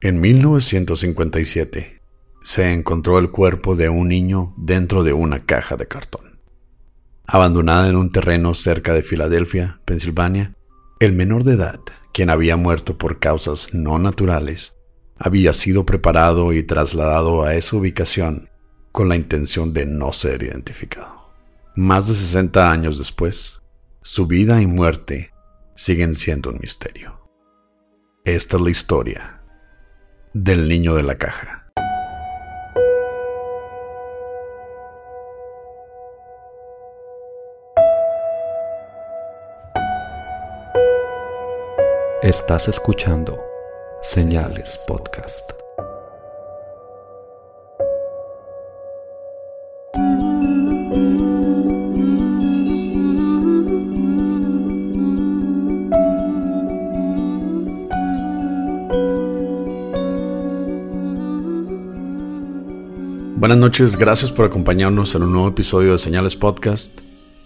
En 1957 se encontró el cuerpo de un niño dentro de una caja de cartón. Abandonada en un terreno cerca de Filadelfia, Pensilvania, el menor de edad, quien había muerto por causas no naturales, había sido preparado y trasladado a esa ubicación con la intención de no ser identificado. Más de 60 años después, su vida y muerte siguen siendo un misterio. Esta es la historia del niño de la caja. Estás escuchando Señales Podcast. Buenas noches, gracias por acompañarnos en un nuevo episodio de Señales Podcast.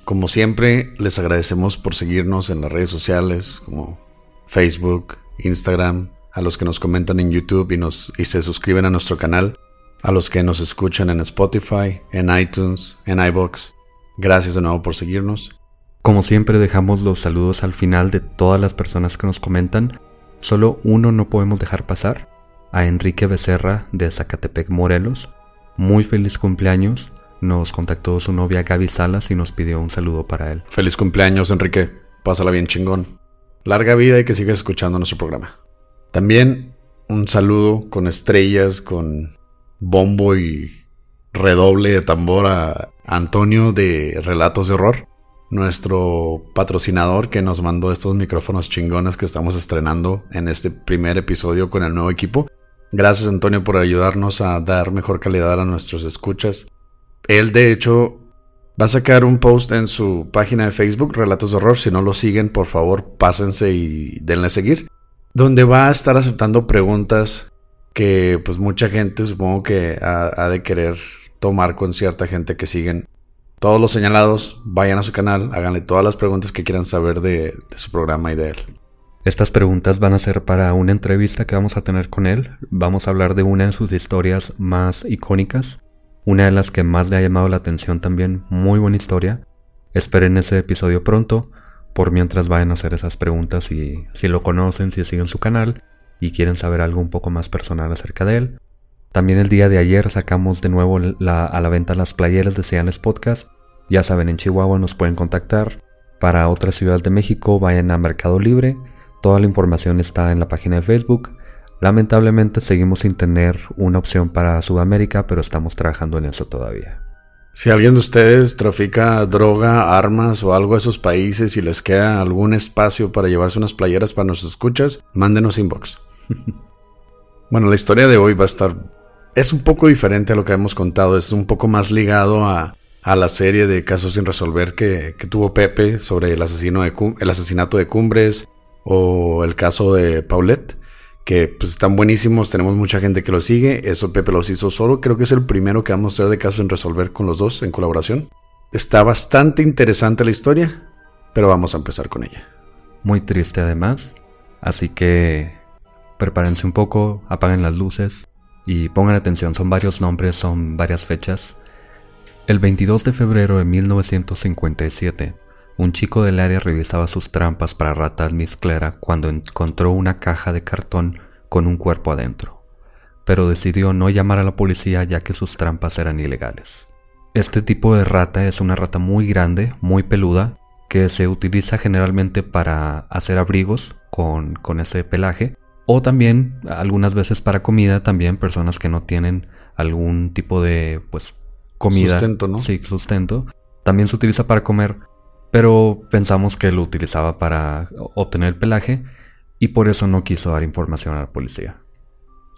Como siempre, les agradecemos por seguirnos en las redes sociales como Facebook, Instagram, a los que nos comentan en YouTube y, nos, y se suscriben a nuestro canal, a los que nos escuchan en Spotify, en iTunes, en iBox. Gracias de nuevo por seguirnos. Como siempre dejamos los saludos al final de todas las personas que nos comentan. Solo uno no podemos dejar pasar, a Enrique Becerra de Zacatepec, Morelos, muy feliz cumpleaños. Nos contactó su novia Gaby Salas y nos pidió un saludo para él. Feliz cumpleaños, Enrique. Pásala bien chingón. Larga vida y que sigas escuchando nuestro programa. También un saludo con estrellas, con bombo y redoble de tambor a Antonio de Relatos de Horror, nuestro patrocinador que nos mandó estos micrófonos chingones que estamos estrenando en este primer episodio con el nuevo equipo. Gracias Antonio por ayudarnos a dar mejor calidad a nuestros escuchas. Él de hecho va a sacar un post en su página de Facebook, Relatos de Horror. Si no lo siguen, por favor, pásense y denle a seguir. Donde va a estar aceptando preguntas que pues mucha gente supongo que ha, de querer tomar con cierta gente que siguen. Todos los señalados, vayan a su canal, háganle todas las preguntas que quieran saber de su programa y de él. Estas preguntas van a ser para una entrevista que vamos a tener con él. Vamos a hablar de una de sus historias más icónicas, una de las que más le ha llamado la atención también, muy buena historia. Esperen ese episodio pronto, por mientras vayan a hacer esas preguntas y si lo conocen, si siguen su canal y quieren saber algo un poco más personal acerca de él. También el día de ayer sacamos de nuevo a la venta las playeras de Seales Podcast. Ya saben, en Chihuahua nos pueden contactar. Para otras ciudades de México vayan a Mercado Libre Toda la información está en la página de Facebook. Lamentablemente seguimos sin tener una opción para Sudamérica, pero estamos trabajando en eso todavía. Si alguien de ustedes trafica droga, armas o algo a esos países y les queda algún espacio para llevarse unas playeras para nos escuchas, mándenos inbox. bueno, la historia de hoy va a estar... Es un poco diferente a lo que hemos contado, es un poco más ligado a, la serie de casos sin resolver que, tuvo Pepe sobre el, asesino de, el asesinato de Cumbres, o el caso de Paulette, que pues están buenísimos, tenemos mucha gente que lo sigue, eso Pepe los hizo solo, creo que es el primero que vamos a hacer de caso en resolver con los dos en colaboración. Está bastante interesante la historia, pero vamos a empezar con ella. Muy triste además, así que prepárense un poco, apaguen las luces y pongan atención, son varios nombres, son varias fechas. El 22 de febrero de 1957, un chico del área revisaba sus trampas para ratas misclera cuando encontró una caja de cartón con un cuerpo adentro, pero decidió no llamar a la policía ya que sus trampas eran ilegales. Este tipo de rata es una rata muy grande, muy peluda, que se utiliza generalmente para hacer abrigos con, con ese pelaje, O también, algunas veces para comida, también personas que no tienen algún tipo de, pues, comida. Sustento, ¿no? Sí, sustento. También se utiliza para comer, pero pensamos que lo utilizaba para obtener el pelaje y por eso no quiso dar información a la policía.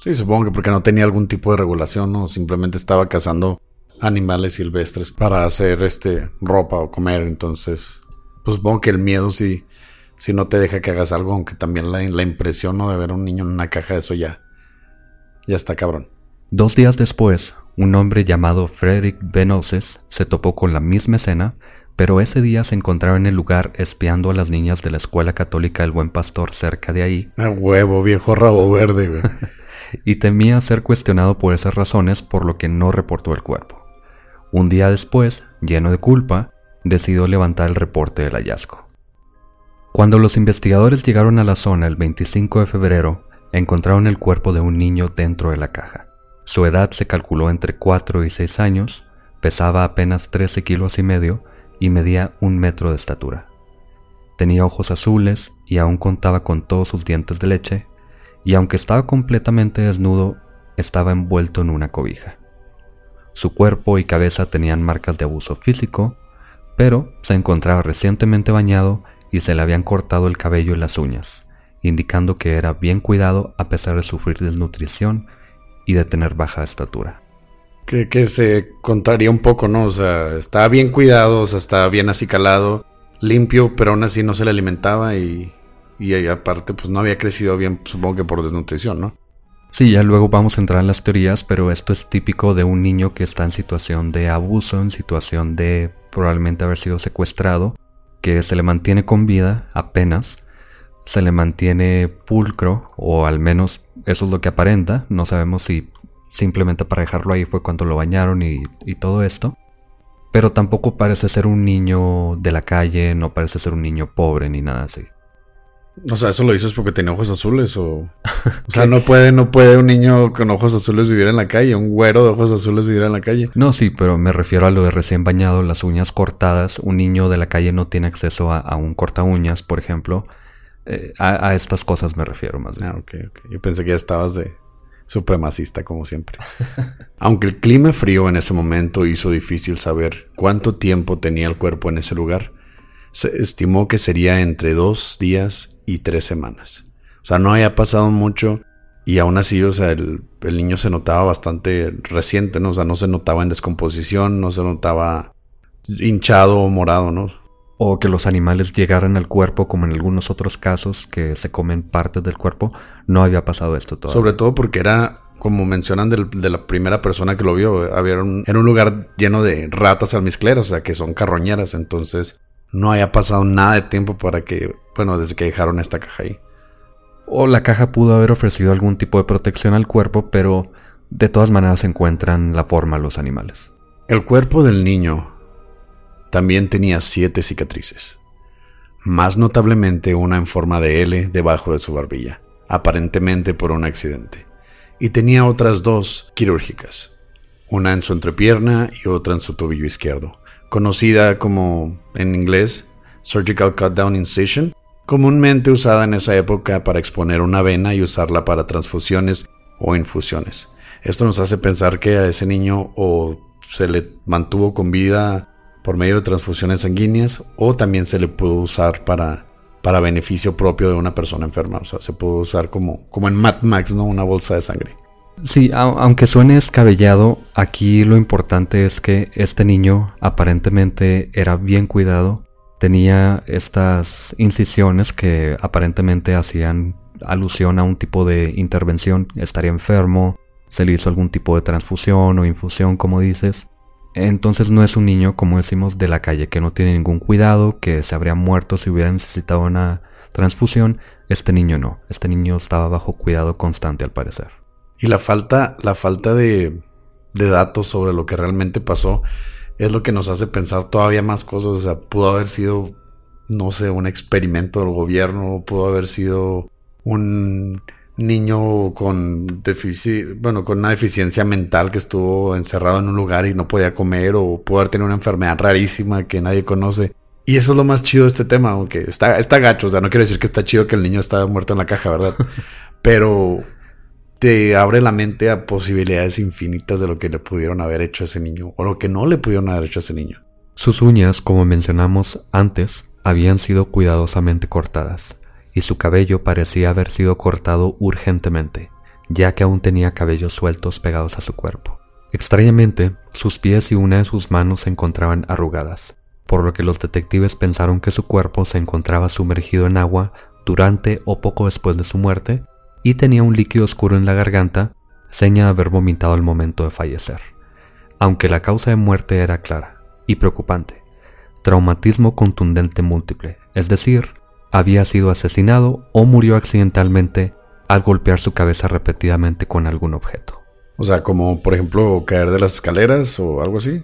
Sí, supongo que porque no tenía algún tipo de regulación, o simplemente estaba cazando animales silvestres para hacer este ropa o comer, entonces pues supongo que el miedo sí si no te deja que hagas algo, aunque también la, la impresión ¿no? de ver a un niño en una caja, eso ya, ya está cabrón. Dos días después, un hombre llamado Frederick Benoses se topó con la misma escena, pero ese día se encontraba en el lugar espiando a las niñas de la escuela católica del Buen Pastor cerca de ahí. A huevo, viejo rabo verde, güey. y temía ser cuestionado por esas razones, por lo que no reportó el cuerpo. Un día después, lleno de culpa, decidió levantar el reporte del hallazgo. Cuando los investigadores llegaron a la zona el 25 de febrero, encontraron el cuerpo de un niño dentro de la caja. Su edad se calculó entre 4 y 6 años, pesaba apenas 13 kilos y medio y medía un metro de estatura. Tenía ojos azules y aún contaba con todos sus dientes de leche, y aunque estaba completamente desnudo, estaba envuelto en una cobija. Su cuerpo y cabeza tenían marcas de abuso físico, pero se encontraba recientemente bañado y se le habían cortado el cabello y las uñas, indicando que era bien cuidado a pesar de sufrir desnutrición y de tener baja estatura. Que, se contaría un poco, ¿no? O sea, estaba bien cuidado, o sea, estaba bien acicalado, limpio, pero aún así no se le alimentaba y, y aparte pues no había crecido bien, supongo que por desnutrición, ¿no? Sí, ya luego vamos a entrar en las teorías, pero esto es típico de un niño que está en situación de abuso, en situación de probablemente haber sido secuestrado que se le mantiene con vida apenas, se le mantiene pulcro, o al menos eso es lo que aparenta, no sabemos si simplemente para dejarlo ahí fue cuando lo bañaron y, y todo esto, pero tampoco parece ser un niño de la calle, no parece ser un niño pobre ni nada así. O sea, ¿eso lo dices porque tenía ojos azules o...? O sea, no puede, no puede un niño con ojos azules vivir en la calle, un güero de ojos azules vivir en la calle. No, sí, pero me refiero a lo de recién bañado, las uñas cortadas. Un niño de la calle no tiene acceso a, un corta uñas, por ejemplo. Eh, a, estas cosas me refiero más bien. Ah, ok, ok. Yo pensé que ya estabas de supremacista, como siempre. Aunque el clima frío en ese momento hizo difícil saber cuánto tiempo tenía el cuerpo en ese lugar, se estimó que sería entre dos días y tres semanas. O sea, no había pasado mucho y aún así, o sea, el, niño se notaba bastante reciente, ¿no? O sea, no se notaba en descomposición, no se notaba hinchado o morado, ¿no? O que los animales llegaran al cuerpo, como en algunos otros casos, que se comen partes del cuerpo, no había pasado esto todavía. Sobre todo porque era, como mencionan de la primera persona que lo vio, había un, era un lugar lleno de ratas almizcleras, o sea, que son carroñeras, entonces no haya pasado nada de tiempo para que, bueno, desde que dejaron esta caja ahí. O la caja pudo haber ofrecido algún tipo de protección al cuerpo, pero de todas maneras encuentran la forma los animales. El cuerpo del niño también tenía siete cicatrices, más notablemente una en forma de L debajo de su barbilla, aparentemente por un accidente, y tenía otras dos quirúrgicas, una en su entrepierna y otra en su tobillo izquierdo conocida como en inglés Surgical Cut Down Incision, comúnmente usada en esa época para exponer una vena y usarla para transfusiones o infusiones. Esto nos hace pensar que a ese niño o se le mantuvo con vida por medio de transfusiones sanguíneas o también se le pudo usar para, para beneficio propio de una persona enferma. O sea, se pudo usar como, como en Mad Max, ¿no? Una bolsa de sangre. Sí, aunque suene escabellado, aquí lo importante es que este niño aparentemente era bien cuidado, tenía estas incisiones que aparentemente hacían alusión a un tipo de intervención, estaría enfermo, se le hizo algún tipo de transfusión o infusión, como dices. Entonces no es un niño, como decimos, de la calle, que no tiene ningún cuidado, que se habría muerto si hubiera necesitado una transfusión. Este niño no, este niño estaba bajo cuidado constante al parecer. Y la falta, la falta de, de datos sobre lo que realmente pasó es lo que nos hace pensar todavía más cosas. O sea, pudo haber sido, no sé, un experimento del gobierno, pudo haber sido un niño con bueno, con una deficiencia mental que estuvo encerrado en un lugar y no podía comer o pudo haber tenido una enfermedad rarísima que nadie conoce. Y eso es lo más chido de este tema, aunque está, está gacho, o sea, no quiero decir que está chido que el niño estaba muerto en la caja, ¿verdad? pero te abre la mente a posibilidades infinitas de lo que le pudieron haber hecho a ese niño o lo que no le pudieron haber hecho a ese niño. Sus uñas, como mencionamos antes, habían sido cuidadosamente cortadas, y su cabello parecía haber sido cortado urgentemente, ya que aún tenía cabellos sueltos pegados a su cuerpo. Extrañamente, sus pies y una de sus manos se encontraban arrugadas, por lo que los detectives pensaron que su cuerpo se encontraba sumergido en agua durante o poco después de su muerte y tenía un líquido oscuro en la garganta, seña de haber vomitado al momento de fallecer. Aunque la causa de muerte era clara y preocupante, traumatismo contundente múltiple, es decir, había sido asesinado o murió accidentalmente al golpear su cabeza repetidamente con algún objeto. O sea, como por ejemplo caer de las escaleras o algo así.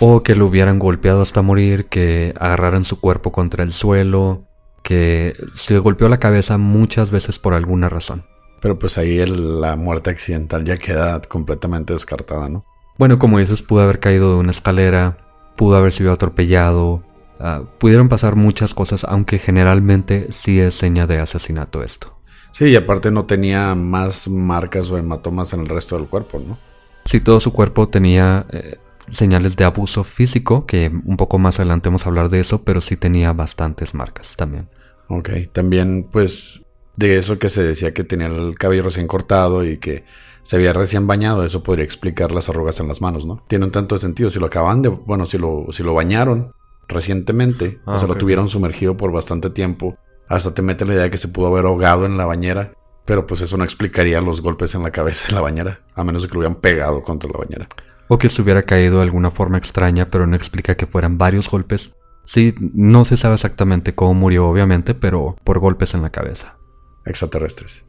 O que lo hubieran golpeado hasta morir, que agarraran su cuerpo contra el suelo, que se golpeó la cabeza muchas veces por alguna razón. Pero pues ahí la muerte accidental ya queda completamente descartada, ¿no? Bueno, como dices, pudo haber caído de una escalera, pudo haber sido atropellado, ah, pudieron pasar muchas cosas, aunque generalmente sí es seña de asesinato esto. Sí, y aparte no tenía más marcas o hematomas en el resto del cuerpo, ¿no? Sí, todo su cuerpo tenía eh, señales de abuso físico, que un poco más adelante vamos a hablar de eso, pero sí tenía bastantes marcas también. Ok, también pues de eso que se decía que tenía el cabello recién cortado y que se había recién bañado, eso podría explicar las arrugas en las manos, ¿no? Tiene un tanto de sentido, si lo acaban de, bueno, si lo, si lo bañaron recientemente, o sea, lo tuvieron sumergido por bastante tiempo hasta te mete la idea de que se pudo haber ahogado en la bañera. Pero pues eso no explicaría los golpes en la cabeza en la bañera, a menos de que lo hubieran pegado contra la bañera. O que se hubiera caído de alguna forma extraña, pero no explica que fueran varios golpes. Sí, no se sabe exactamente cómo murió, obviamente, pero por golpes en la cabeza. Extraterrestres.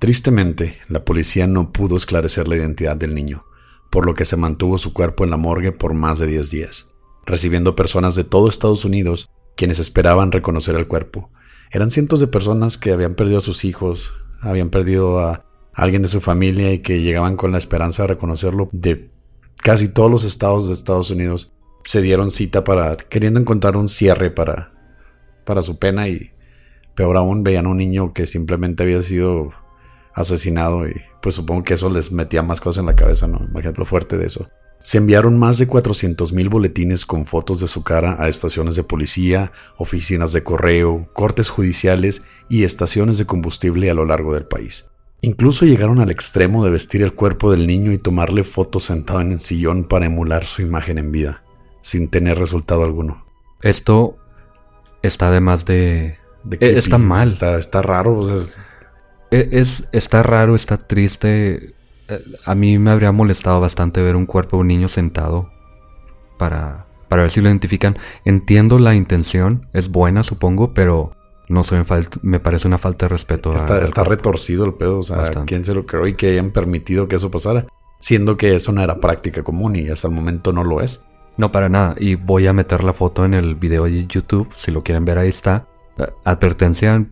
Tristemente, la policía no pudo esclarecer la identidad del niño, por lo que se mantuvo su cuerpo en la morgue por más de 10 días, recibiendo personas de todo Estados Unidos quienes esperaban reconocer el cuerpo, eran cientos de personas que habían perdido a sus hijos, habían perdido a alguien de su familia y que llegaban con la esperanza de reconocerlo de casi todos los estados de Estados Unidos. Se dieron cita para queriendo encontrar un cierre para, para su pena y peor aún veían a un niño que simplemente había sido asesinado y pues supongo que eso les metía más cosas en la cabeza, ¿no? Imagínate lo fuerte de eso. Se enviaron más de 400.000 boletines con fotos de su cara a estaciones de policía, oficinas de correo, cortes judiciales y estaciones de combustible a lo largo del país. Incluso llegaron al extremo de vestir el cuerpo del niño y tomarle fotos sentado en el sillón para emular su imagen en vida, sin tener resultado alguno. Esto está además de... de eh, está mal. Está, está raro. Es, está raro, está triste eh, a mí me habría molestado bastante ver un cuerpo de un niño sentado para, para ver si lo identifican. Entiendo la intención, es buena supongo, pero no sé, me parece una falta de respeto. Está, está retorcido el pedo, o sea, ¿quién se lo creó y que hayan permitido que eso pasara? Siendo que eso no era práctica común y hasta el momento no lo es. No, para nada. Y voy a meter la foto en el video de YouTube, si lo quieren ver ahí está. Eh, advertencia,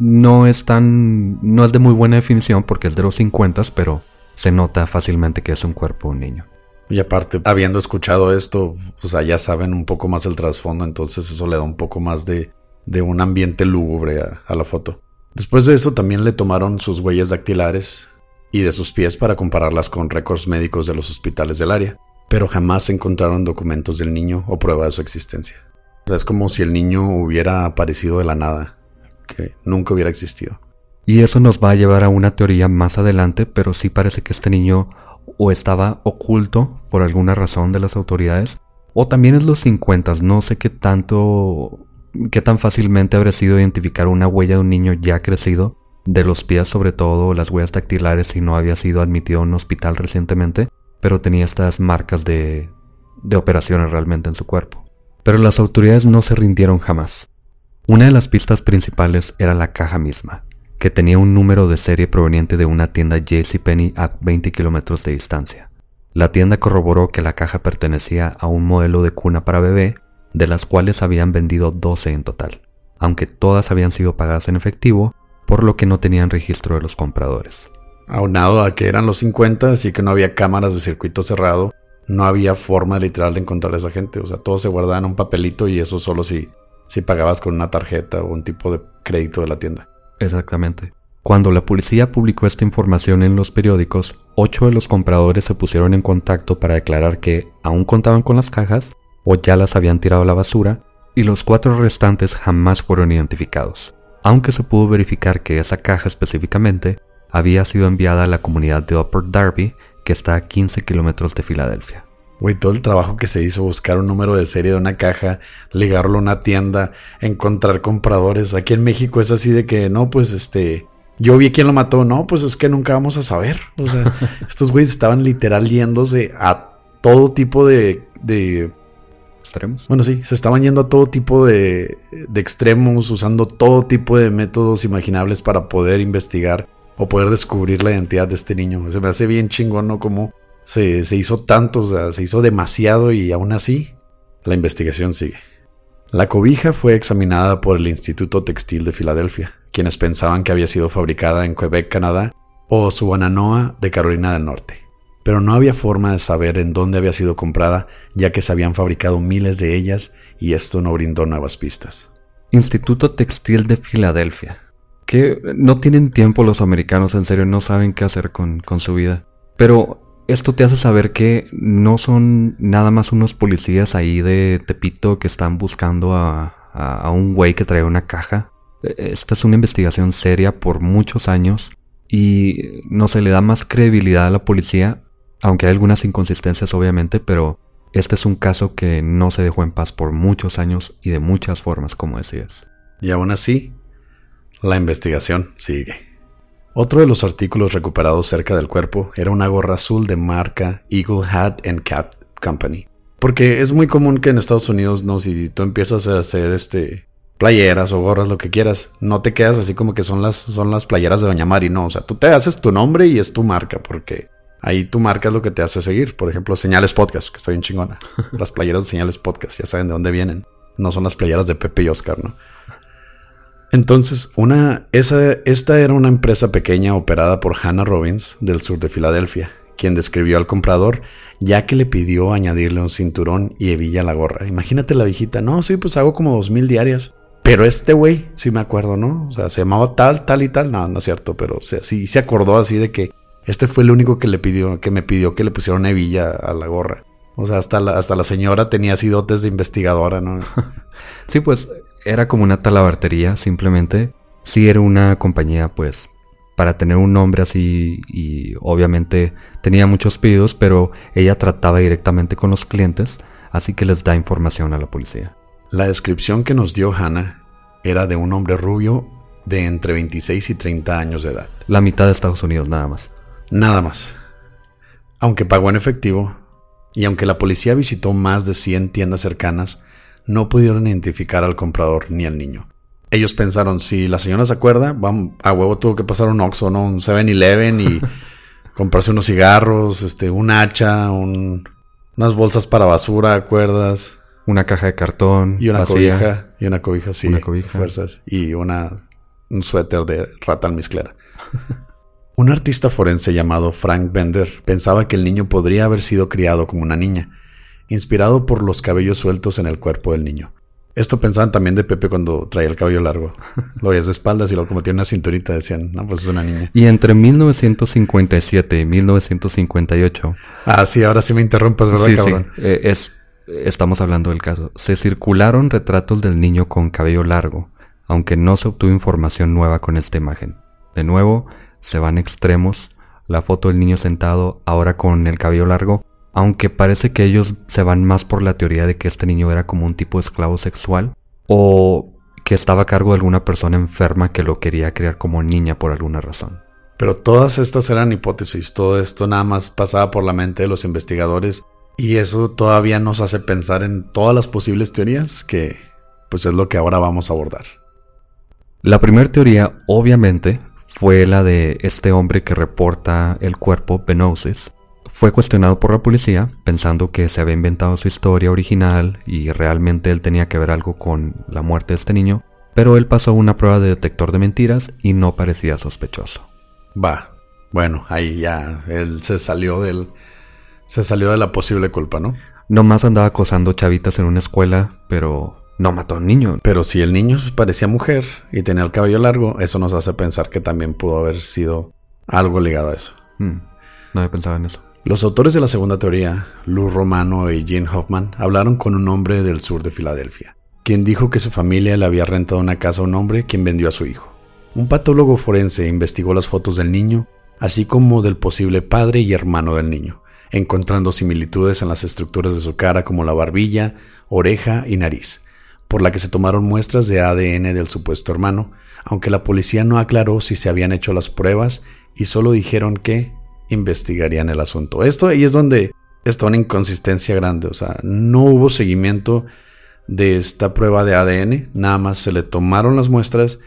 no es tan... no es de muy buena definición porque es de los 50, pero se nota fácilmente que es un cuerpo un niño. Y aparte, habiendo escuchado esto, o sea, ya saben un poco más el trasfondo, entonces eso le da un poco más de, de un ambiente lúgubre a, la foto. Después de eso también le tomaron sus huellas dactilares y de sus pies para compararlas con récords médicos de los hospitales del área, pero jamás encontraron documentos del niño o prueba de su existencia. Es como si el niño hubiera aparecido de la nada, que nunca hubiera existido. Y eso nos va a llevar a una teoría más adelante, pero sí parece que este niño o estaba oculto por alguna razón de las autoridades, o también en los 50, no sé qué tanto, qué tan fácilmente habría sido identificar una huella de un niño ya crecido, de los pies sobre todo, las huellas dactilares si no había sido admitido a un hospital recientemente, pero tenía estas marcas de, de operaciones realmente en su cuerpo. Pero las autoridades no se rindieron jamás. Una de las pistas principales era la caja misma, que tenía un número de serie proveniente de una tienda JCPenney a 20 kilómetros de distancia. La tienda corroboró que la caja pertenecía a un modelo de cuna para bebé, de las cuales habían vendido 12 en total, aunque todas habían sido pagadas en efectivo, por lo que no tenían registro de los compradores. Aunado a que eran los 50, así que no había cámaras de circuito cerrado, no había forma literal de encontrar a esa gente, o sea, todo se guardaba en un papelito y eso solo si, si pagabas con una tarjeta o un tipo de crédito de la tienda. Exactamente. Cuando la policía publicó esta información en los periódicos, ocho de los compradores se pusieron en contacto para declarar que aún contaban con las cajas o ya las habían tirado a la basura, y los cuatro restantes jamás fueron identificados, aunque se pudo verificar que esa caja específicamente había sido enviada a la comunidad de Upper Darby, que está a 15 kilómetros de Filadelfia. Güey, todo el trabajo que se hizo, buscar un número de serie de una caja, ligarlo a una tienda, encontrar compradores. Aquí en México es así de que, no, pues este, yo vi quién lo mató. No, pues es que nunca vamos a saber. O sea, estos güeyes estaban literal yéndose a todo tipo de, de extremos. Bueno, sí, se estaban yendo a todo tipo de, de, extremos, usando todo tipo de métodos imaginables para poder investigar o poder descubrir la identidad de este niño. Se me hace bien chingón, ¿no? Como se, se hizo tanto, o sea, se hizo demasiado y aún así la investigación sigue. La cobija fue examinada por el Instituto Textil de Filadelfia, quienes pensaban que había sido fabricada en Quebec, Canadá, o Subananoa de Carolina del Norte. Pero no había forma de saber en dónde había sido comprada, ya que se habían fabricado miles de ellas y esto no brindó nuevas pistas. Instituto Textil de Filadelfia. Que no tienen tiempo los americanos, en serio, no saben qué hacer con, con su vida. Pero esto te hace saber que no son nada más unos policías ahí de Tepito que están buscando a, un güey que trae una caja. Esta es una investigación seria por muchos años y no se le da más credibilidad a la policía, aunque hay algunas inconsistencias obviamente, pero este es un caso que no se dejó en paz por muchos años y de muchas formas, como decías. Y aún así, la investigación sigue. Otro de los artículos recuperados cerca del cuerpo era una gorra azul de marca Eagle Hat and Cap Company. Porque es muy común que en Estados Unidos, no, si tú empiezas a hacer este playeras o gorras, lo que quieras, no te quedas así como que son las, son las playeras de Doña Mari, no, o sea, tú te haces tu nombre y es tu marca, porque ahí tu marca es lo que te hace seguir. Por ejemplo, Señales Podcast, que está bien chingona. Las playeras de Señales Podcast, ya saben de dónde vienen. No son las playeras de Pepe y Oscar, ¿no? Entonces, una, esa, esta era una empresa pequeña operada por Hannah Robbins del sur de Filadelfia, quien describió al comprador ya que le pidió añadirle un cinturón y hebilla a la gorra. Imagínate la viejita, no, sí, pues hago como dos mil diarias. Pero este güey, sí me acuerdo, ¿no? O sea, se llamaba tal, tal y tal. No, no es cierto, pero o sea, sí se acordó así de que este fue el único que le pidió, que me pidió que le pusiera una hebilla a la gorra. O sea, hasta la, hasta la señora tenía así dotes de investigadora, ¿no? sí, pues era como una talabartería, simplemente. Sí era una compañía, pues, para tener un nombre así y obviamente tenía muchos pedidos, pero ella trataba directamente con los clientes, así que les da información a la policía. La descripción que nos dio Hannah era de un hombre rubio de entre 26 y 30 años de edad. La mitad de Estados Unidos, nada más. Nada más. Aunque pagó en efectivo, y aunque la policía visitó más de 100 tiendas cercanas, no pudieron identificar al comprador ni al niño. Ellos pensaron, si la señora se acuerda, a huevo tuvo que pasar un Oxxo, ¿no? Un 7-Eleven y comprarse unos cigarros, este, un hacha, unas bolsas para basura, ¿acuerdas? Una caja de cartón. Y una cobija. Y una cobija, sí. Una cobija. Fuerzas. Y una, un suéter de rata almizclera. un artista forense llamado Frank Bender pensaba que el niño podría haber sido criado como una niña inspirado por los cabellos sueltos en el cuerpo del niño. Esto pensaban también de Pepe cuando traía el cabello largo. Lo veías de espaldas y luego como tiene una cinturita decían, no, pues es una niña. Y entre 1957 y 1958. Ah, sí, ahora sí me interrumpas, ¿verdad, cabrón? Sí. Eh, es, estamos hablando del caso. Se circularon retratos del niño con cabello largo, aunque no se obtuvo información nueva con esta imagen. De nuevo, se van extremos. La foto del niño sentado, ahora con el cabello largo, aunque parece que ellos se van más por la teoría de que este niño era como un tipo de esclavo sexual o que estaba a cargo de alguna persona enferma que lo quería criar como niña por alguna razón. Pero todas estas eran hipótesis, todo esto nada más pasaba por la mente de los investigadores y eso todavía nos hace pensar en todas las posibles teorías que pues es lo que ahora vamos a abordar. La primera teoría obviamente fue la de este hombre que reporta el cuerpo Benosis, fue cuestionado por la policía pensando que se había inventado su historia original y realmente él tenía que ver algo con la muerte de este niño, pero él pasó una prueba de detector de mentiras y no parecía sospechoso. Va, bueno, ahí ya él se salió del se salió de la posible culpa, ¿no? Nomás andaba acosando chavitas en una escuela, pero no mató a un niño. Pero si el niño parecía mujer y tenía el cabello largo, eso nos hace pensar que también pudo haber sido algo ligado a eso. Mm, no había pensado en eso. Los autores de la segunda teoría, Lou Romano y Gene Hoffman, hablaron con un hombre del sur de Filadelfia, quien dijo que su familia le había rentado una casa a un hombre quien vendió a su hijo. Un patólogo forense investigó las fotos del niño, así como del posible padre y hermano del niño, encontrando similitudes en las estructuras de su cara como la barbilla, oreja y nariz, por la que se tomaron muestras de ADN del supuesto hermano, aunque la policía no aclaró si se habían hecho las pruebas y solo dijeron que investigarían el asunto. Esto ahí es donde está una inconsistencia grande, o sea, no hubo seguimiento de esta prueba de ADN, nada más se le tomaron las muestras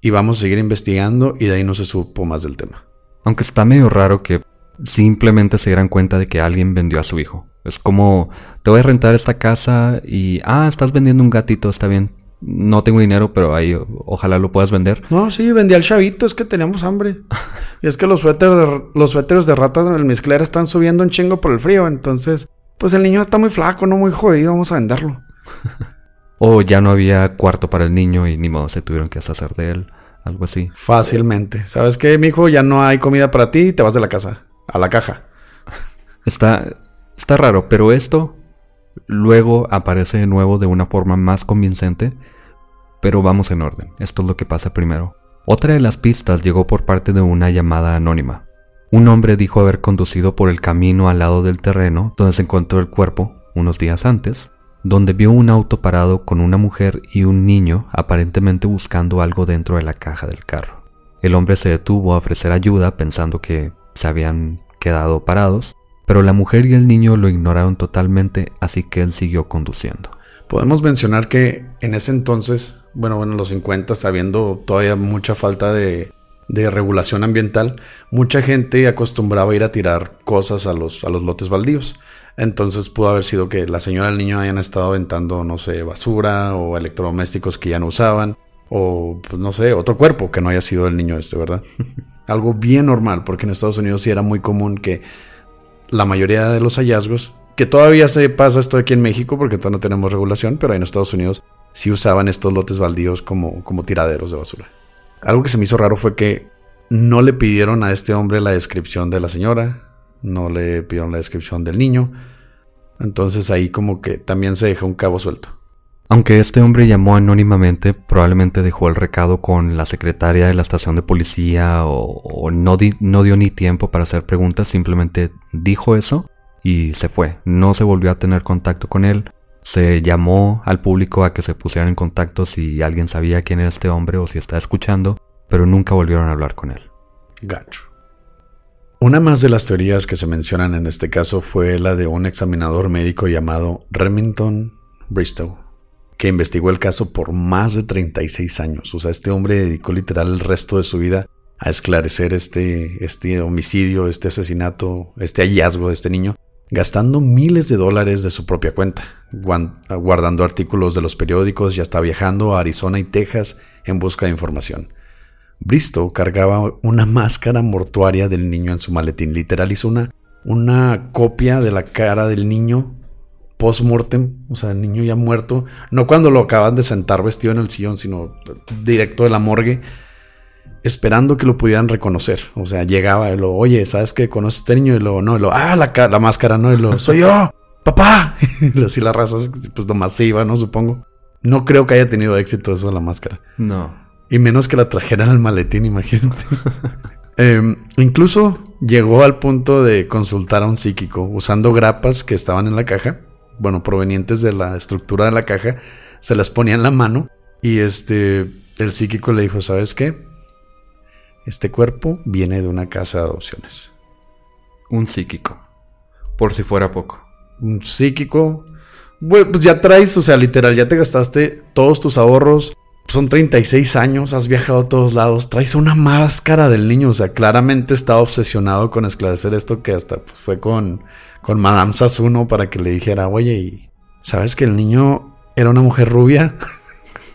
y vamos a seguir investigando y de ahí no se supo más del tema. Aunque está medio raro que simplemente se dieran cuenta de que alguien vendió a su hijo. Es como, te voy a rentar esta casa y, ah, estás vendiendo un gatito, está bien. No tengo dinero, pero ahí ojalá lo puedas vender. No, sí, vendí al chavito, es que teníamos hambre. y es que los suéteres de, los suéteres de ratas en el mezclera están subiendo un chingo por el frío, entonces, pues el niño está muy flaco, no muy jodido, vamos a venderlo. o ya no había cuarto para el niño y ni modo se tuvieron que hacer de él, algo así. Fácilmente. ¿Sabes qué, mijo? Ya no hay comida para ti y te vas de la casa, a la caja. Está está raro, pero esto luego aparece de nuevo de una forma más convincente, pero vamos en orden. Esto es lo que pasa primero. Otra de las pistas llegó por parte de una llamada anónima. Un hombre dijo haber conducido por el camino al lado del terreno donde se encontró el cuerpo unos días antes donde vio un auto parado con una mujer y un niño aparentemente buscando algo dentro de la caja del carro. El hombre se detuvo a ofrecer ayuda pensando que se habían quedado parados, pero la mujer y el niño lo ignoraron totalmente, así que él siguió conduciendo. Podemos mencionar que en ese entonces, bueno, bueno, en los 50, habiendo todavía mucha falta de, de regulación ambiental, mucha gente acostumbraba ir a tirar cosas a los, a los lotes baldíos. Entonces pudo haber sido que la señora y el niño hayan estado aventando, no sé, basura o electrodomésticos que ya no usaban. O, pues, no sé, otro cuerpo que no haya sido el niño este, ¿verdad? Algo bien normal, porque en Estados Unidos sí era muy común que la mayoría de los hallazgos, que todavía se pasa esto aquí en México, porque todavía no tenemos regulación, pero en Estados Unidos sí usaban estos lotes baldíos como, como tiraderos de basura. Algo que se me hizo raro fue que no le pidieron a este hombre la descripción de la señora, no le pidieron la descripción del niño. Entonces ahí como que también se dejó un cabo suelto. Aunque este hombre llamó anónimamente, probablemente dejó el recado con la secretaria de la estación de policía o, no, no dio ni tiempo para hacer preguntas, simplemente dijo eso y se fue. No se volvió a tener contacto con él. Se llamó al público a que se pusieran en contacto si alguien sabía quién era este hombre o si estaba escuchando, pero nunca volvieron a hablar con él. Gacho. Una más de las teorías que se mencionan en este caso fue la de un examinador médico llamado Remington Bristow, que investigó el caso por más de 36 años. O sea, este hombre dedicó literal el resto de su vida a esclarecer este, este homicidio, este asesinato, este hallazgo de este niño, gastando miles de dólares de su propia cuenta, guardando artículos de los periódicos y hasta viajando a Arizona y Texas en busca de información. Bristow cargaba una máscara mortuaria del niño en su maletín. Literal hizo una, una copia de la cara del niño post-mortem, o sea, el niño ya muerto. No cuando lo acaban de sentar vestido en el sillón, sino directo de la morgue, esperando que lo pudieran reconocer. O sea, llegaba y lo, oye, ¿sabes qué? ¿Conoces a este niño? Y lo, no, y lo, ah, la, la máscara, no, y lo, soy yo, papá. y así la raza, pues nomás se iba, ¿no? Supongo. No creo que haya tenido éxito eso de la máscara. No. Y menos que la trajeran al maletín, imagínate. Em, incluso llegó al punto de consultar a un psíquico usando grapas que estaban en la caja, bueno, provenientes de la estructura de la caja, se las ponía en la mano y este, el psíquico le dijo, ¿sabes qué? Este cuerpo viene de una casa de adopciones. Un psíquico, por si fuera poco. Un psíquico, pues ya traes, o sea, literal, ya te gastaste todos tus ahorros, son 36 años, has viajado a todos lados, traes una máscara del niño, o sea, claramente estaba obsesionado con esclarecer esto que hasta pues, fue con, con Madame Sassuno para que le dijera, oye, ¿y ¿sabes que el niño era una mujer rubia?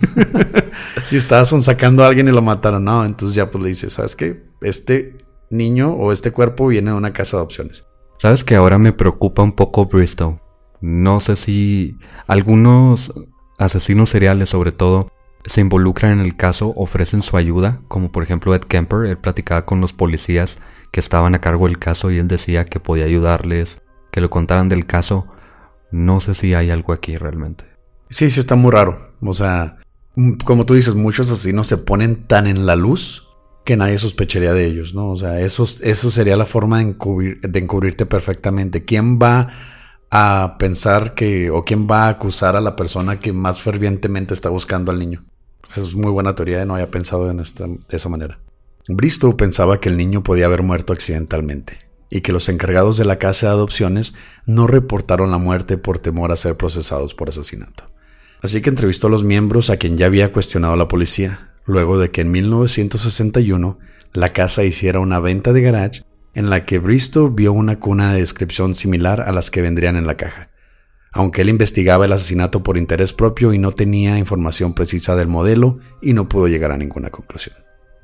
y estaba sacando a alguien y lo mataron, no, entonces ya pues le dice, ¿sabes qué? Este niño o este cuerpo viene de una casa de opciones. Sabes que ahora me preocupa un poco Bristol. No sé si algunos asesinos seriales sobre todo, se involucran en el caso, ofrecen su ayuda, como por ejemplo Ed Kemper, él platicaba con los policías que estaban a cargo del caso y él decía que podía ayudarles, que le contaran del caso. No sé si hay algo aquí realmente. Sí, sí, está muy raro. O sea, como tú dices, muchos asesinos se ponen tan en la luz que nadie sospecharía de ellos, ¿no? O sea, eso, eso sería la forma de, encubrirte perfectamente. ¿Quién va a pensar que, o quién va a acusar a la persona que más fervientemente está buscando al niño? Esa es muy buena teoría, no había pensado en esta, de esa manera. Bristow pensaba que el niño podía haber muerto accidentalmente y que los encargados de la casa de adopciones no reportaron la muerte por temor a ser procesados por asesinato. Así que entrevistó a los miembros a quien ya había cuestionado la policía, luego de que en 1961 la casa hiciera una venta de garage en la que Bristow vio una cuna de descripción similar a las que vendrían en la caja. Aunque él investigaba el asesinato por interés propio y no tenía información precisa del modelo y no pudo llegar a ninguna conclusión.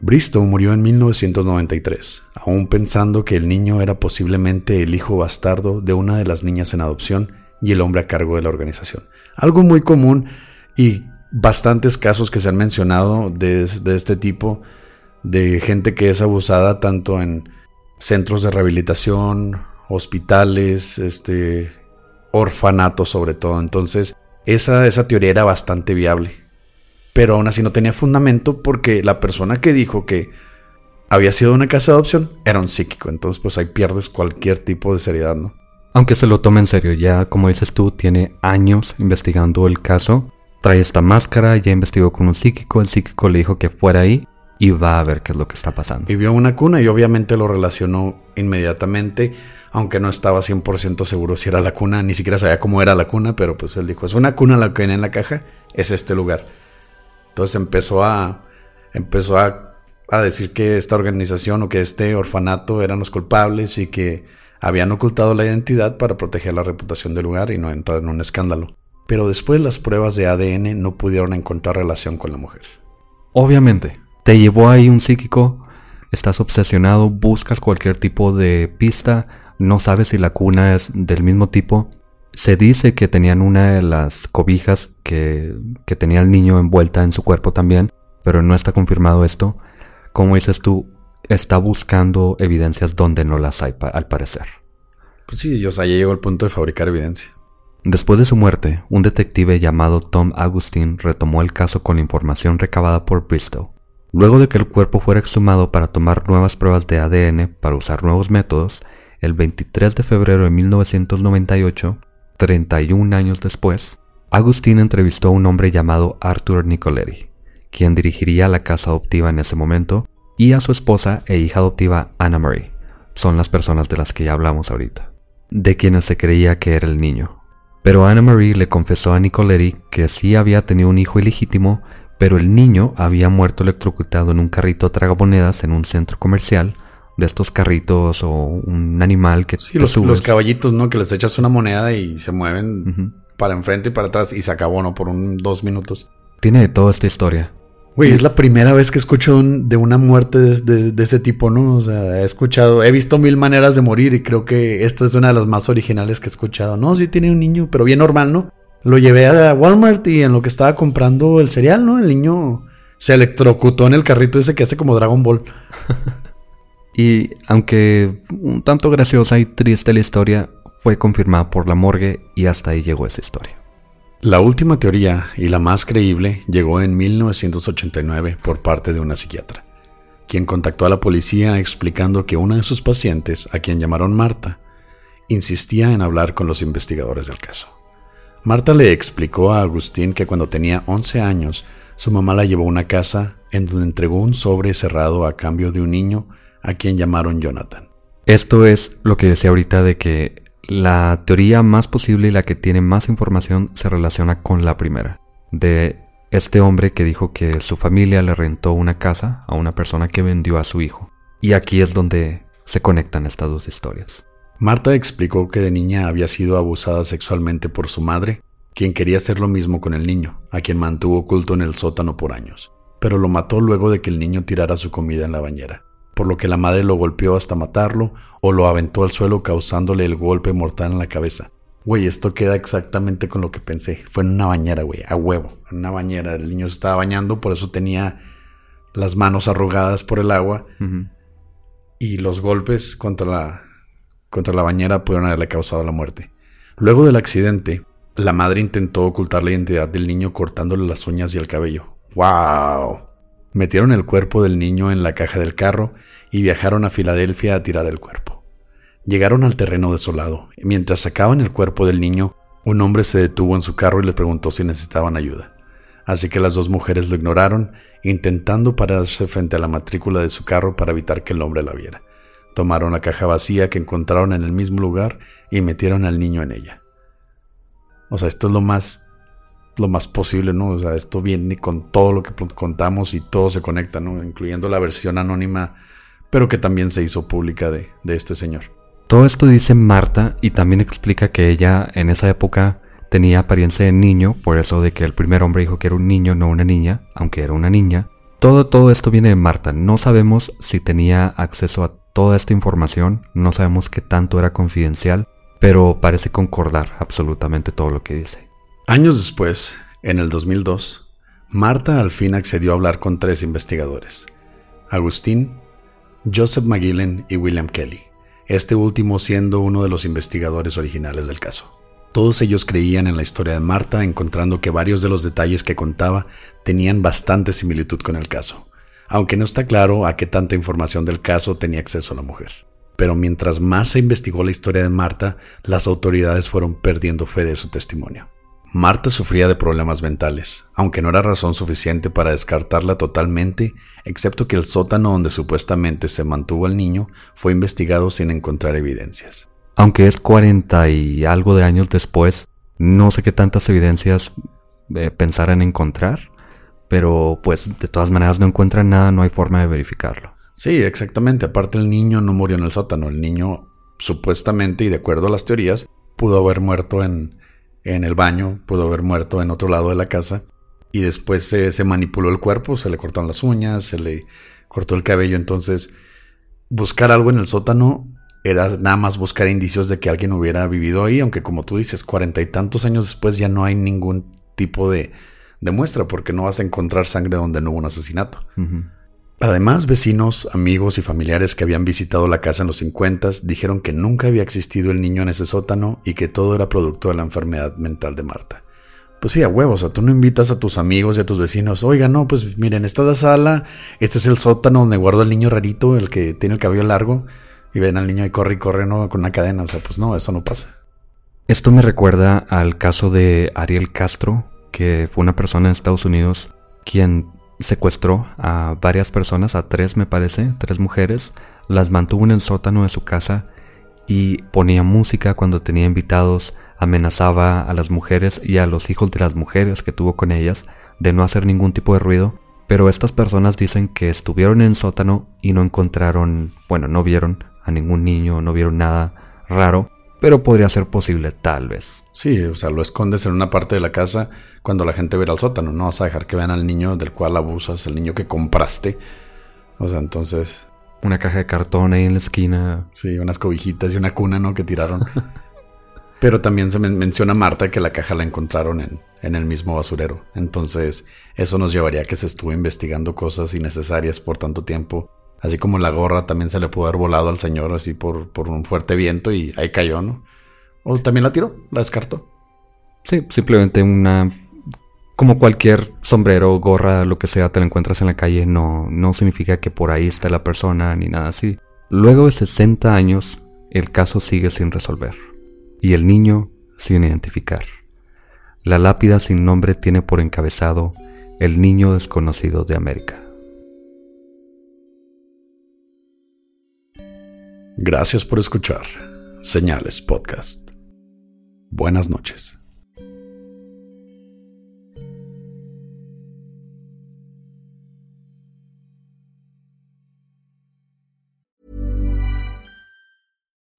Bristow murió en 1993, aún pensando que el niño era posiblemente el hijo bastardo de una de las niñas en adopción y el hombre a cargo de la organización. Algo muy común y bastantes casos que se han mencionado de, este tipo, de gente que es abusada tanto en centros de rehabilitación, hospitales, este, orfanatos sobre todo. Entonces, esa, esa teoría era bastante viable. Pero aún así no tenía fundamento porque la persona que dijo que había sido una casa de adopción era un psíquico. Entonces, pues ahí pierdes cualquier tipo de seriedad, ¿no? Aunque se lo tome en serio, ya como dices tú, tiene años investigando el caso trae esta máscara, ya investigó con un psíquico, el psíquico le dijo que fuera ahí y va a ver qué es lo que está pasando. Y vio una cuna y obviamente lo relacionó inmediatamente, aunque no estaba 100% seguro si era la cuna, ni siquiera sabía cómo era la cuna, pero pues él dijo, es una cuna la que viene en la caja, es este lugar. Entonces empezó a, empezó a, a decir que esta organización o que este orfanato eran los culpables y que habían ocultado la identidad para proteger la reputación del lugar y no entrar en un escándalo pero después las pruebas de ADN no pudieron encontrar relación con la mujer. Obviamente, te llevó ahí un psíquico, estás obsesionado, buscas cualquier tipo de pista, no sabes si la cuna es del mismo tipo. Se dice que tenían una de las cobijas que, que tenía el niño envuelta en su cuerpo también, pero no está confirmado esto. Como dices tú, está buscando evidencias donde no las hay, al parecer. Pues sí, o sea, ya llegó al punto de fabricar evidencia. Después de su muerte, un detective llamado Tom Agustin retomó el caso con la información recabada por Bristow. Luego de que el cuerpo fuera exhumado para tomar nuevas pruebas de ADN para usar nuevos métodos, el 23 de febrero de 1998, 31 años después, Agustin entrevistó a un hombre llamado Arthur Nicoletti, quien dirigiría la casa adoptiva en ese momento, y a su esposa e hija adoptiva Anna Marie. Son las personas de las que ya hablamos ahorita, de quienes se creía que era el niño. Pero Anna Marie le confesó a Nicoletti que sí había tenido un hijo ilegítimo, pero el niño había muerto electrocutado en un carrito tragamonedas en un centro comercial, de estos carritos o un animal que sí, los, los, caballitos, ¿no? Que les echas una moneda y se mueven para enfrente y para atrás y se acabó, ¿no? Por un dos minutos. Tiene de toda esta historia. Güey, es la primera vez que escucho de una muerte de, ese tipo, ¿no? O sea, he escuchado, he visto mil maneras de morir y creo que esta es una de las más originales que he escuchado. No, sí tiene un niño, pero bien normal, ¿no? Lo llevé a Walmart y en lo que estaba comprando el cereal, ¿no? El niño se electrocutó en el carrito ese que hace como Dragon Ball. y aunque un tanto graciosa y triste la historia, fue confirmada por la morgue y hasta ahí llegó esa historia. La última teoría, y la más creíble, llegó en 1989 por parte de una psiquiatra, quien contactó a la policía explicando que una de sus pacientes, a quien llamaron Marta, insistía en hablar con los investigadores del caso. Marta le explicó a Agustín que cuando tenía 11 años, su mamá la llevó a una casa en donde entregó un sobre cerrado a cambio de un niño a quien llamaron Jonathan. Esto es lo que decía ahorita de que la teoría más posible y la que tiene más información se relaciona con la primera, de este hombre que dijo que su familia le rentó una casa a una persona que vendió a su hijo. Y aquí es donde se conectan estas dos historias. Marta explicó que de niña había sido abusada sexualmente por su madre, quien quería hacer lo mismo con el niño, a quien mantuvo oculto en el sótano por años, pero lo mató luego de que el niño tirara su comida en la bañera por lo que la madre lo golpeó hasta matarlo o lo aventó al suelo causándole el golpe mortal en la cabeza. Güey, esto queda exactamente con lo que pensé. Fue en una bañera, güey, a huevo. En una bañera. El niño se estaba bañando, por eso tenía las manos arrugadas por el agua. Y los golpes contra la, contra la bañera pudieron haberle causado la muerte. Luego del accidente, la madre intentó ocultar la identidad del niño cortándole las uñas y el cabello. ¡Wow! Metieron el cuerpo del niño en la caja del carro y viajaron a Filadelfia a tirar el cuerpo. Llegaron al terreno desolado y mientras sacaban el cuerpo del niño, un hombre se detuvo en su carro y le preguntó si necesitaban ayuda. Así que las dos mujeres lo ignoraron, intentando pararse frente a la matrícula de su carro para evitar que el hombre la viera. Tomaron la caja vacía que encontraron en el mismo lugar y metieron al niño en ella. O sea, esto es lo más lo más posible, ¿no? O sea, esto viene con todo lo que contamos y todo se conecta, ¿no? Incluyendo la versión anónima, pero que también se hizo pública de, de este señor. Todo esto dice Marta y también explica que ella en esa época tenía apariencia de niño, por eso de que el primer hombre dijo que era un niño, no una niña, aunque era una niña. Todo, todo esto viene de Marta. No sabemos si tenía acceso a toda esta información, no sabemos qué tanto era confidencial, pero parece concordar absolutamente todo lo que dice. Años después, en el 2002, Marta al fin accedió a hablar con tres investigadores, Agustín, Joseph McGillen y William Kelly, este último siendo uno de los investigadores originales del caso. Todos ellos creían en la historia de Marta, encontrando que varios de los detalles que contaba tenían bastante similitud con el caso, aunque no está claro a qué tanta información del caso tenía acceso la mujer. Pero mientras más se investigó la historia de Marta, las autoridades fueron perdiendo fe de su testimonio. Marta sufría de problemas mentales, aunque no era razón suficiente para descartarla totalmente, excepto que el sótano donde supuestamente se mantuvo el niño fue investigado sin encontrar evidencias. Aunque es 40 y algo de años después, no sé qué tantas evidencias eh, pensar en encontrar, pero pues de todas maneras no encuentran nada, no hay forma de verificarlo. Sí, exactamente. Aparte el niño no murió en el sótano. El niño supuestamente y de acuerdo a las teorías pudo haber muerto en, en el baño, pudo haber muerto en otro lado de la casa y después se, se manipuló el cuerpo, se le cortaron las uñas, se le cortó el cabello. Entonces buscar algo en el sótano era nada más buscar indicios de que alguien hubiera vivido ahí, aunque como tú dices, cuarenta y tantos años después ya no hay ningún tipo de, de muestra porque no vas a encontrar sangre donde no hubo un asesinato. Además, vecinos, amigos y familiares que habían visitado la casa en los 50 dijeron que nunca había existido el niño en ese sótano y que todo era producto de la enfermedad mental de Marta. Pues sí, a huevos, o sea, tú no invitas a tus amigos y a tus vecinos, oiga, no, pues miren, esta es la sala, este es el sótano donde guardo al niño rarito, el que tiene el cabello largo, y ven al niño y corre y corre, ¿no? Con una cadena, o sea, pues no, eso no pasa. Esto me recuerda al caso de Ariel Castro, que fue una persona en Estados Unidos quien secuestró a varias personas, a tres me parece, tres mujeres, las mantuvo en el sótano de su casa y ponía música cuando tenía invitados, amenazaba a las mujeres y a los hijos de las mujeres que tuvo con ellas de no hacer ningún tipo de ruido, pero estas personas dicen que estuvieron en el sótano y no encontraron, bueno, no vieron a ningún niño, no vieron nada raro, pero podría ser posible tal vez. Sí, o sea, lo escondes en una parte de la casa cuando la gente ve al sótano. No vas a dejar que vean al niño del cual abusas, el niño que compraste. O sea, entonces. Una caja de cartón ahí en la esquina. Sí, unas cobijitas y una cuna, ¿no? Que tiraron. Pero también se menciona Marta que la caja la encontraron en, en el mismo basurero. Entonces, eso nos llevaría a que se estuvo investigando cosas innecesarias por tanto tiempo. Así como la gorra también se le pudo haber volado al señor así por, por un fuerte viento y ahí cayó, ¿no? O también la tiró, la descartó. Sí, simplemente una como cualquier sombrero, gorra, lo que sea, te la encuentras en la calle, no, no significa que por ahí está la persona ni nada así. Luego de 60 años, el caso sigue sin resolver y el niño sin identificar. La lápida sin nombre tiene por encabezado El niño desconocido de América. Gracias por escuchar Señales Podcast. Buenas noches.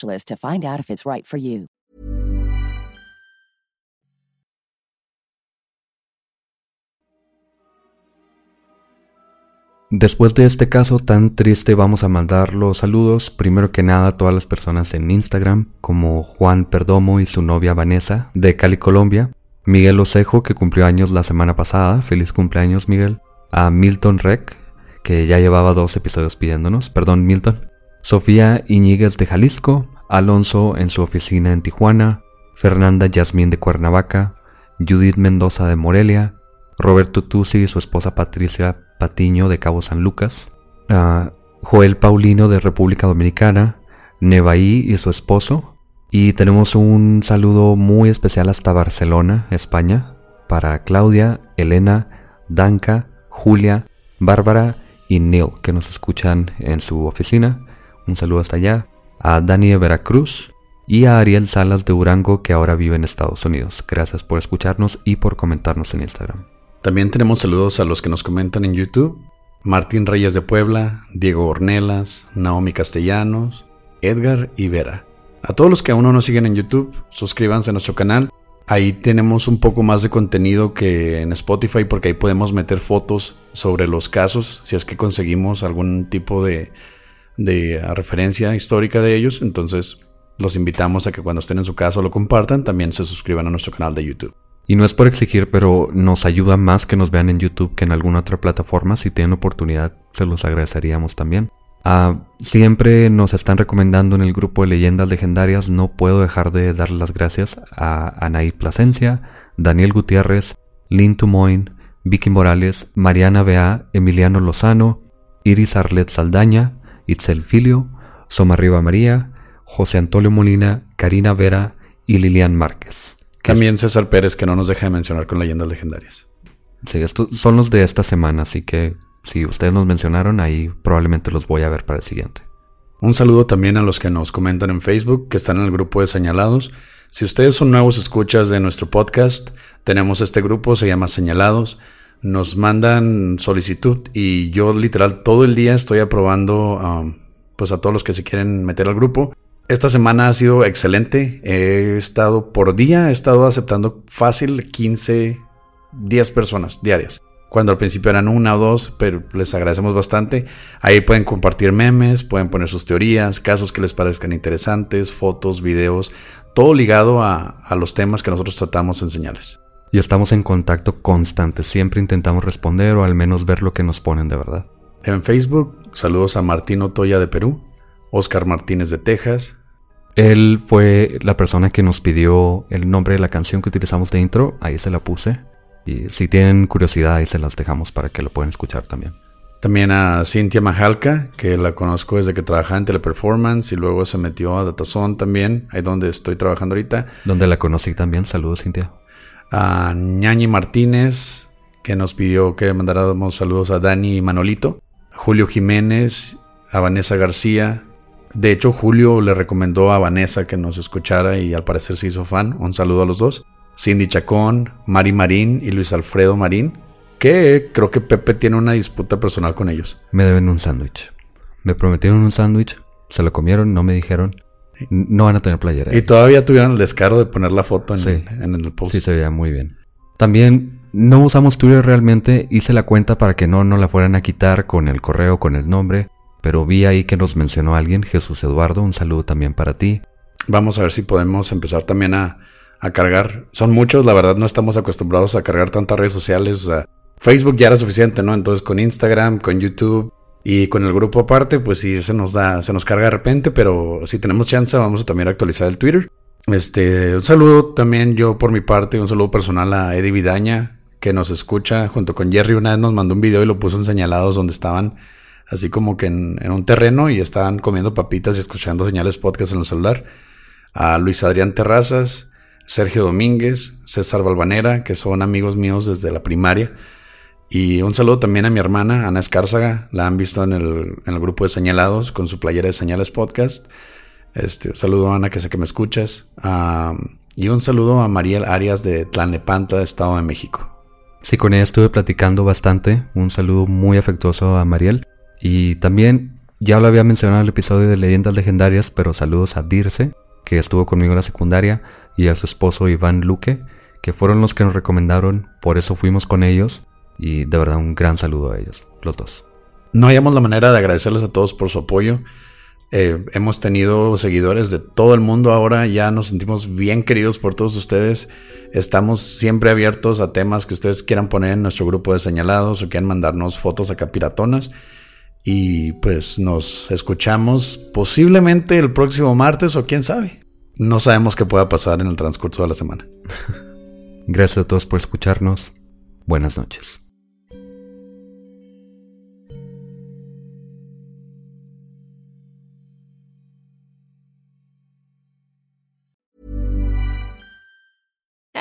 to find out if it's right for you. Después de este caso tan triste vamos a mandar los saludos. Primero que nada a todas las personas en Instagram como Juan Perdomo y su novia Vanessa de Cali, Colombia, Miguel Osejo que cumplió años la semana pasada, feliz cumpleaños Miguel, a Milton Rec que ya llevaba dos episodios pidiéndonos, perdón Milton, Sofía Iñiguez de Jalisco, Alonso en su oficina en Tijuana, Fernanda Yasmín de Cuernavaca, Judith Mendoza de Morelia, Roberto Tusi y su esposa Patricia Patiño de Cabo San Lucas, uh, Joel Paulino de República Dominicana, Nevaí y su esposo, y tenemos un saludo muy especial hasta Barcelona, España, para Claudia, Elena, Danka, Julia, Bárbara y Neil, que nos escuchan en su oficina. Un saludo hasta allá. A Dani de Veracruz y a Ariel Salas de Durango, que ahora vive en Estados Unidos. Gracias por escucharnos y por comentarnos en Instagram. También tenemos saludos a los que nos comentan en YouTube. Martín Reyes de Puebla, Diego Ornelas, Naomi Castellanos, Edgar y Vera. A todos los que aún no nos siguen en YouTube, suscríbanse a nuestro canal. Ahí tenemos un poco más de contenido que en Spotify porque ahí podemos meter fotos sobre los casos si es que conseguimos algún tipo de, de referencia histórica de ellos. Entonces los invitamos a que cuando estén en su casa lo compartan, también se suscriban a nuestro canal de YouTube. Y no es por exigir, pero nos ayuda más que nos vean en YouTube que en alguna otra plataforma. Si tienen oportunidad, se los agradeceríamos también. Ah, siempre nos están recomendando en el grupo de leyendas legendarias. No puedo dejar de darle las gracias a Anaí Plasencia, Daniel Gutiérrez, Lynn Tumoin, Vicky Morales, Mariana Bea, Emiliano Lozano, Iris Arlet Saldaña, Itzel Filio, Soma Riva María, José Antonio Molina, Karina Vera y Lilian Márquez. También César Pérez, que no nos deja de mencionar con leyendas legendarias. Sí, estos son los de esta semana, así que si ustedes nos mencionaron, ahí probablemente los voy a ver para el siguiente. Un saludo también a los que nos comentan en Facebook, que están en el grupo de señalados. Si ustedes son nuevos escuchas de nuestro podcast, tenemos este grupo, se llama Señalados. Nos mandan solicitud y yo literal todo el día estoy aprobando um, pues a todos los que se quieren meter al grupo. Esta semana ha sido excelente. He estado por día, he estado aceptando fácil 15, 10 personas diarias. Cuando al principio eran una o dos, pero les agradecemos bastante. Ahí pueden compartir memes, pueden poner sus teorías, casos que les parezcan interesantes, fotos, videos, todo ligado a, a los temas que nosotros tratamos en señales. Y estamos en contacto constante, siempre intentamos responder o al menos ver lo que nos ponen de verdad. En Facebook, saludos a Martín Otoya de Perú, Oscar Martínez de Texas. Él fue la persona que nos pidió el nombre de la canción que utilizamos de intro, ahí se la puse. Y si tienen curiosidad, ahí se las dejamos para que lo puedan escuchar también. También a Cintia Majalca, que la conozco desde que trabajaba en Teleperformance y luego se metió a Datazone también, ahí donde estoy trabajando ahorita. Donde la conocí también. Saludos, Cintia. A Ñañi Martínez, que nos pidió que mandáramos saludos a Dani y Manolito. Julio Jiménez, a Vanessa García. De hecho, Julio le recomendó a Vanessa que nos escuchara y al parecer se hizo fan. Un saludo a los dos. Cindy Chacón, Mari Marín y Luis Alfredo Marín, que creo que Pepe tiene una disputa personal con ellos. Me deben un sándwich. Me prometieron un sándwich, se lo comieron, no me dijeron. No van a tener playera. Y todavía tuvieron el descaro de poner la foto en, en el post. Sí, se veía muy bien. También no usamos Twitter realmente. Hice la cuenta para que no nos la fueran a quitar con el correo, con el nombre. Pero vi ahí que nos mencionó alguien, Jesús Eduardo. Un saludo también para ti. Vamos a ver si podemos empezar también a, a cargar. Son muchos, la verdad no estamos acostumbrados a cargar tantas redes sociales. O sea, Facebook ya era suficiente, ¿no? Entonces con Instagram, con YouTube y con el grupo aparte, pues sí se nos da, se nos carga de repente, pero si tenemos chance vamos a también actualizar el Twitter. Este, un saludo también yo por mi parte, un saludo personal a Eddie Vidaña, que nos escucha junto con Jerry. Una vez nos mandó un video y lo puso en señalados donde estaban así como que en, un terreno y estaban comiendo papitas y escuchando señales podcast en el celular. A Luis Adrián Terrazas, Sergio Domínguez, César Balvanera, que son amigos míos desde la primaria. Y un saludo también a mi hermana, Ana Escárzaga. La han visto en el, en el grupo de Señalados con su playera de Señales Podcast. Este, un saludo Ana, que sé que me escuchas. y un saludo a Mariel Arias de Tlanepanta, Estado de México. Sí, con ella estuve platicando bastante. Un saludo muy afectuoso a Mariel. Y también, ya lo había mencionado en el episodio de Leyendas Legendarias, pero saludos a Dirce, que estuvo conmigo en la secundaria, y a su esposo Iván Luque, que fueron los que nos recomendaron, por eso fuimos con ellos. Y de verdad un gran saludo a ellos, los dos. No hayamos la manera de agradecerles a todos por su apoyo. Eh, hemos tenido seguidores de todo el mundo ahora, ya nos sentimos bien queridos por todos ustedes. Estamos siempre abiertos a temas que ustedes quieran poner en nuestro grupo de señalados o quieran mandarnos fotos acá piratonas. Y pues nos escuchamos posiblemente el próximo martes o quién sabe. No sabemos qué pueda pasar en el transcurso de la semana. Gracias a todos por escucharnos. Buenas noches.